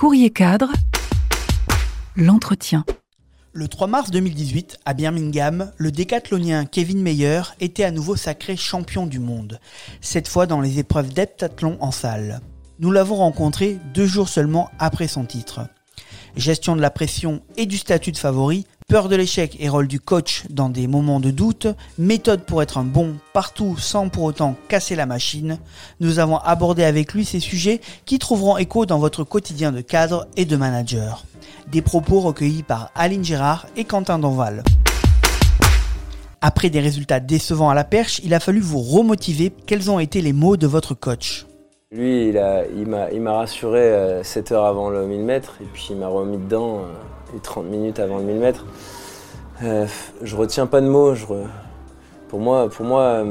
Courrier cadre, l'entretien. Le 3 mars 2018, à Birmingham, le décathlonien Kevin Meyer était à nouveau sacré champion du monde, cette fois dans les épreuves d'heptathlon en salle. Nous l'avons rencontré deux jours seulement après son titre. Gestion de la pression et du statut de favori, peur de l'échec et rôle du coach dans des moments de doute, méthode pour être un bon partout sans pour autant casser la machine, nous avons abordé avec lui ces sujets qui trouveront écho dans votre quotidien de cadre et de manager. Des propos recueillis par Aline Gérard et Quentin Donval. Après des résultats décevants à la perche, il a fallu vous remotiver. Quels ont été les mots de votre coach? Lui, il m'a il rassuré 7 euh, heures avant le 1000 mètres et puis il m'a remis dedans 30 euh, minutes avant le 1000 mètres. Euh, je retiens pas de mots. Pour moi, pour moi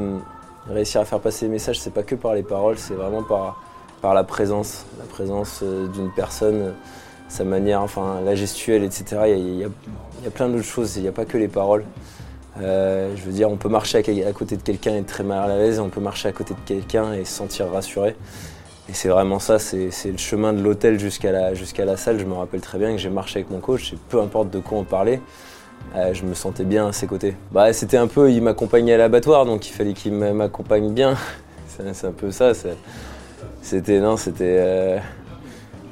réussir à faire passer les messages, c'est pas que par les paroles, c'est vraiment par, par la présence, la présence d'une personne sa manière, enfin la gestuelle, etc. Il y a, plein d'autres choses, il n'y a pas que les paroles. Euh, je veux dire, on peut marcher à, côté de quelqu'un et être très mal à l'aise, on peut marcher à côté de quelqu'un et se sentir rassuré. Et c'est vraiment ça, c'est le chemin de l'hôtel jusqu'à la, salle. Je me rappelle très bien que j'ai marché avec mon coach peu importe de quoi on parlait, euh, je me sentais bien à ses côtés. Bah, c'était un peu, il m'accompagnait à l'abattoir, donc il fallait qu'il m'accompagne bien. c'est un peu ça. C'était, non, c'était. Euh,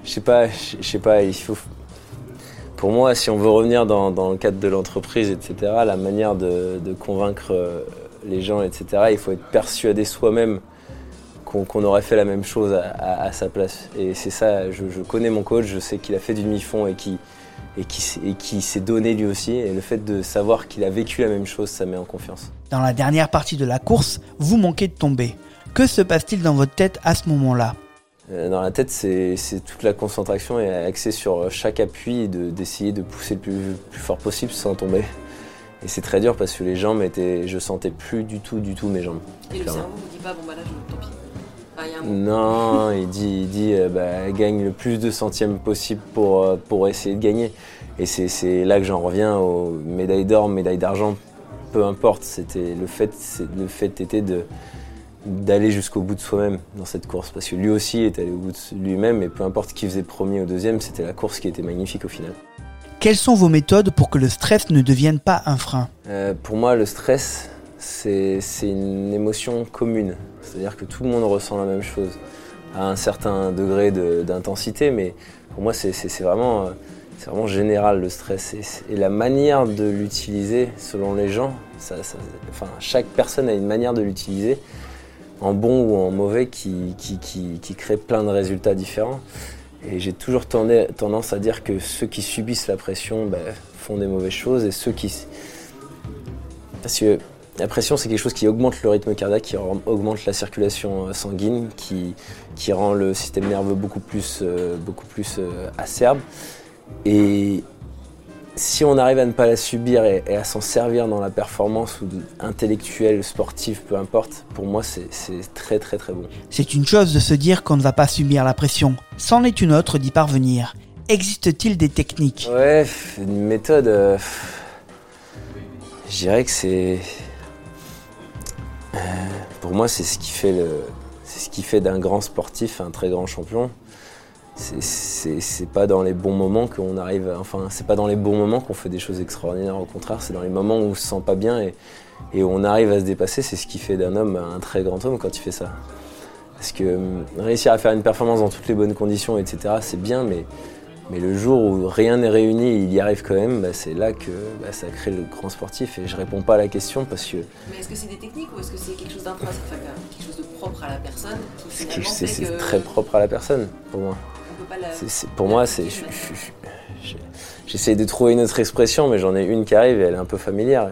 je sais pas, je sais pas, il faut. Pour moi, si on veut revenir dans, le cadre de l'entreprise, etc., la manière de, convaincre euh, les gens, etc., il faut être persuadé soi-même qu'on aurait fait la même chose à, sa place. Et c'est ça, je, connais mon coach, je sais qu'il a fait du demi-fond et qui et qui, qui s'est donné lui aussi. Et le fait de savoir qu'il a vécu la même chose, ça met en confiance. Dans la dernière partie de la course, vous manquez de tomber. Que se passe-t-il dans votre tête à ce moment-là? Dans la tête, c'est toute la concentration et axée sur chaque appui et d'essayer de, pousser le plus, fort possible sans tomber. Et c'est très dur parce que les jambes étaient. Je sentais plus du tout, du tout mes jambes. Et le cerveau vous dit pas, bon bah là, je, tant pis. non, il dit, il dit euh, bah, gagne le plus de centièmes possible pour, euh, pour essayer de gagner. Et c'est là que j'en reviens aux médailles d'or, médailles d'argent, peu importe. C'était le fait, le fait était de d'aller jusqu'au bout de soi-même dans cette course. Parce que lui aussi est allé au bout de lui-même et peu importe qui faisait premier ou deuxième, c'était la course qui était magnifique au final. Quelles sont vos méthodes pour que le stress ne devienne pas un frein? Euh, Pour moi, le stress, c'est une émotion commune. C'est-à-dire que tout le monde ressent la même chose à un certain degré d'intensité, mais pour moi, c'est vraiment, vraiment général le stress. Et, la manière de l'utiliser, selon les gens, enfin, chaque personne a une manière de l'utiliser en bon ou en mauvais qui, qui, crée plein de résultats différents. Et j'ai toujours tendance à dire que ceux qui subissent la pression ben, font des mauvaises choses et ceux qui... Parce que la pression, c'est quelque chose qui augmente le rythme cardiaque, qui augmente la circulation euh, sanguine, qui, rend le système nerveux beaucoup plus, euh, euh, acerbe. Si on arrive à ne pas la subir et, à s'en servir dans la performance ou intellectuelle, sportive, peu importe, pour moi c'est très très très bon. C'est une chose de se dire qu'on ne va pas subir la pression, c'en est une autre d'y parvenir. Existe-t-il des techniques? Ouais, une méthode. Euh, je dirais que c'est. Euh, pour moi, c'est ce qui fait le. C'est ce qui fait d'un grand sportif un très grand champion c'est pas dans les bons moments qu'on arrive, enfin c'est pas dans les bons moments qu'on fait des choses extraordinaires, au contraire c'est dans les moments où on se sent pas bien et, et on arrive à se dépasser, c'est ce qui fait d'un homme un très grand homme quand il fait ça. Parce que hum, réussir à faire une performance dans toutes les bonnes conditions, etc., c'est bien, mais, mais le jour où rien n'est réuni et il y arrive quand même, bah, c'est là que bah, ça crée le grand sportif. Et je réponds pas à la question parce que. Mais est-ce que c'est des techniques ou est-ce que c'est quelque chose d'intrinsèque, quelque chose de propre à la personne C'est très propre à la personne pour moi pour moi, c'est. J'essaie de trouver une autre expression, mais j'en ai une qui arrive et elle est un peu familière.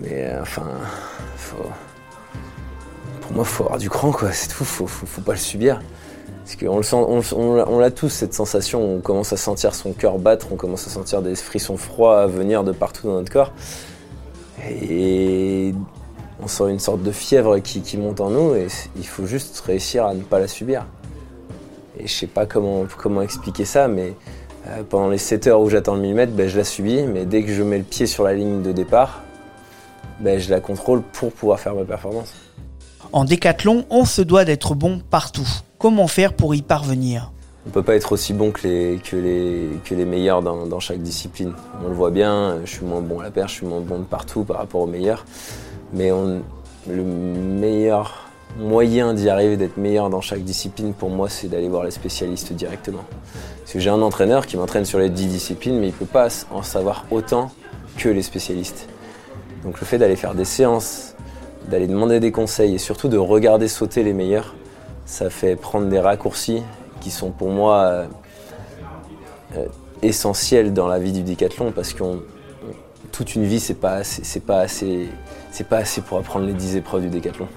mais euh, enfin, pour moi, faut avoir du cran, quoi. C'est tout. Faut, faut, pas le subir. Parce qu'on on, l'a tous cette sensation. On commence à sentir son cœur battre, on commence à sentir des frissons froids venir de partout dans notre corps. Et on sent une sorte de fièvre qui monte en nous et il faut juste réussir à ne pas la subir. Et je sais pas comment, comment expliquer ça, mais euh, pendant les 7 heures où j'attends le millimètre, ben, je la subis, mais dès que je mets le pied sur la ligne de départ, ben, je la contrôle pour pouvoir faire ma performance. En décathlon, on se doit d'être bon partout. Comment faire pour y parvenir? On peut pas être aussi bon que les, que les, que les meilleurs dans, dans, chaque discipline. On le voit bien, je suis moins bon à la perche, je suis moins bon de partout par rapport aux meilleurs. Mais on, le meilleur moyen d'y arriver, d'être meilleur dans chaque discipline, pour moi, c'est d'aller voir les spécialistes directement. Parce que j'ai un entraîneur qui m'entraîne sur les 10 disciplines, mais il ne peut pas en savoir autant que les spécialistes. Donc le fait d'aller faire des séances, d'aller demander des conseils et surtout de regarder sauter les meilleurs, ça fait prendre des raccourcis qui sont pour moi euh, euh, essentiels dans la vie du décathlon parce que toute une vie c'est pas pas pas assez pour apprendre les 10 épreuves du décathlon.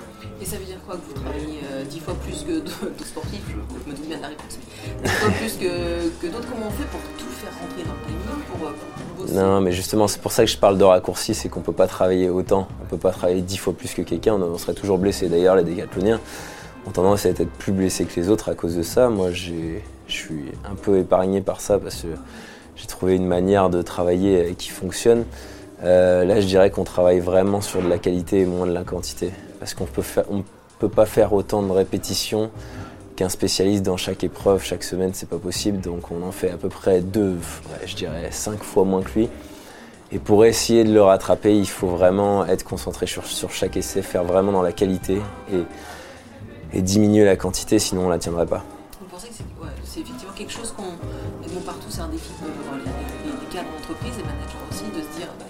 Et ça veut dire quoi que vous travaillez euh, dix 10 fois plus que d'autres sportifs Je me dis bien de la réponse. 10 fois plus que, d'autres, comment on fait pour tout faire rentrer dans le timing pour, bosser Non, mais justement, c'est pour ça que je parle de raccourci, c'est qu'on peut pas travailler autant, on peut pas travailler 10 fois plus que quelqu'un, on serait toujours blessé. D'ailleurs, les décathloniens, ont tendance à être plus blessés que les autres à cause de ça. Moi, je suis un peu épargné par ça parce que j'ai trouvé une manière de travailler qui fonctionne. Euh, là, je dirais qu'on travaille vraiment sur de la qualité et moins de la quantité. Parce qu'on ne peut pas faire autant de répétitions qu'un spécialiste dans chaque épreuve chaque semaine, c'est pas possible. Donc on en fait à peu près deux, je dirais cinq fois moins que lui. Et pour essayer de le rattraper, il faut vraiment être concentré sur, chaque essai, faire vraiment dans la qualité. Et, diminuer la quantité, sinon on ne la tiendrait pas. Effectivement quelque chose qu'on. Bon, partout, c'est un défi pour les, les, cadres d'entreprise, les managers aussi, de se dire bah,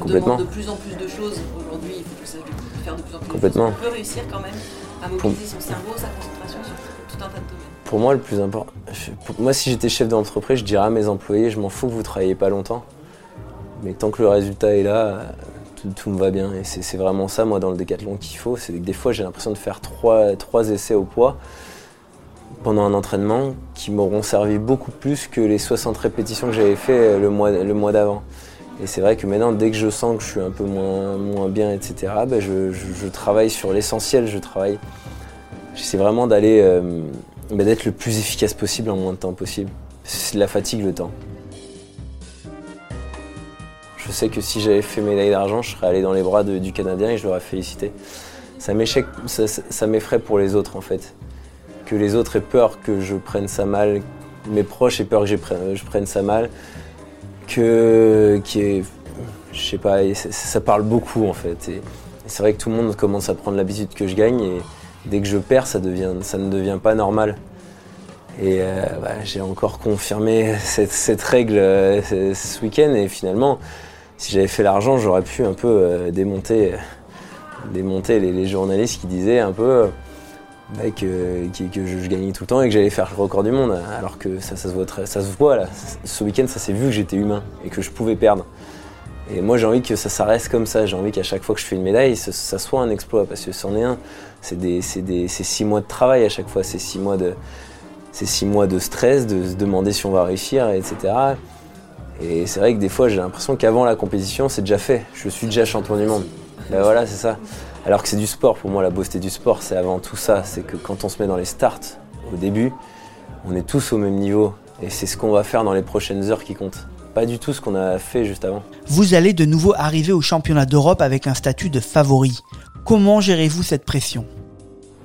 on demande de plus en plus de choses aujourd'hui, il faut que ça faire de plus en plus complètement. de choses. On peut réussir quand même à mobiliser son cerveau, sa concentration sur tout un tas de domaines. Pour moi, le plus important, moi, si j'étais chef d'entreprise, je dirais à mes employés je m'en fous que vous ne travaillez pas longtemps, mais tant que le résultat est là, tout, me va bien. Et c'est vraiment ça, moi, dans le décathlon qu'il faut. C'est que des fois, j'ai l'impression de faire trois, trois essais au poids pendant un entraînement qui m'auront servi beaucoup plus que les 60 répétitions que j'avais fait le mois, le mois d'avant. Et c'est vrai que maintenant, dès que je sens que je suis un peu moins, bien, etc., ben je, travaille sur l'essentiel. Je travaille. J'essaie vraiment d'aller, euh, ben d'être le plus efficace possible en moins de temps possible. C'est la fatigue, le temps. Je sais que si j'avais fait médaille d'argent, je serais allé dans les bras du Canadien et je l'aurais félicité. Ça m'effraie pour les autres en fait. Que les autres aient peur que je prenne ça mal, mes proches aient peur que je prenne, ça mal, que, qui je sais pas, ça, parle beaucoup en fait. C'est vrai que tout le monde commence à prendre l'habitude que je gagne et dès que je perds, ça, ne devient pas normal. Et euh, bah, j'ai encore confirmé cette, règle euh, ce week-end et finalement, si j'avais fait l'argent, j'aurais pu un peu euh, démonter, démonter les, journalistes qui disaient un peu euh, bah, que, je, gagnais tout le temps et que j'allais faire le record du monde. Alors que ça, se voit ça se voit là. Ce week-end, ça s'est vu que j'étais humain et que je pouvais perdre. Et moi, j'ai envie que ça, ça reste comme ça. J'ai envie qu'à chaque fois que je fais une médaille, ça, soit un exploit. Parce que c'en est un. C'est six mois de travail à chaque fois. C'est six mois de, six mois de stress, de se demander si on va réussir, etc. Et c'est vrai que des fois, j'ai l'impression qu'avant la compétition, c'est déjà fait. Je suis déjà champion du monde. Ben voilà, c'est ça. Alors que c'est du sport. Pour moi, la beauté du sport, c'est avant tout ça. C'est que quand on se met dans les starts au début, on est tous au même niveau. Et c'est ce qu'on va faire dans les prochaines heures qui compte. Pas du tout ce qu'on a fait juste avant. Vous allez de nouveau arriver au championnat d'Europe avec un statut de favori. Comment gérez-vous cette pression?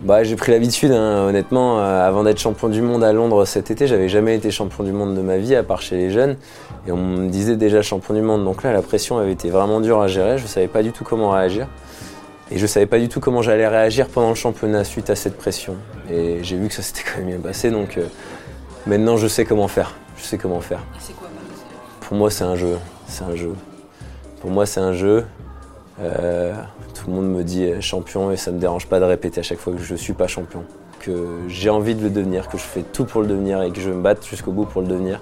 Bah, j'ai pris l'habitude, hein, honnêtement. Euh, avant d'être champion du monde à Londres cet été, j'avais jamais été champion du monde de ma vie, à part chez les jeunes. Et on me disait déjà champion du monde. Donc là, la pression avait été vraiment dure à gérer. Je ne savais pas du tout comment réagir. Et je ne savais pas du tout comment j'allais réagir pendant le championnat suite à cette pression. Et j'ai vu que ça s'était quand même bien passé. Donc euh, maintenant, je sais comment faire. Je sais comment faire. c'est quoi Pour moi, c'est un jeu. C'est un jeu. Pour moi, c'est un jeu. Euh, tout le monde me dit champion et ça ne me dérange pas de répéter à chaque fois que je ne suis pas champion. Que j'ai envie de le devenir, que je fais tout pour le devenir et que je me batte jusqu'au bout pour le devenir.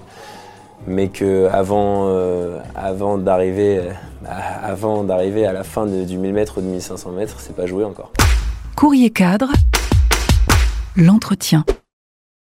Mais que avant, euh, avant d'arriver à la fin du 1000 mètres ou de 1500 mètres, c'est pas joué encore. Courrier cadre, l'entretien.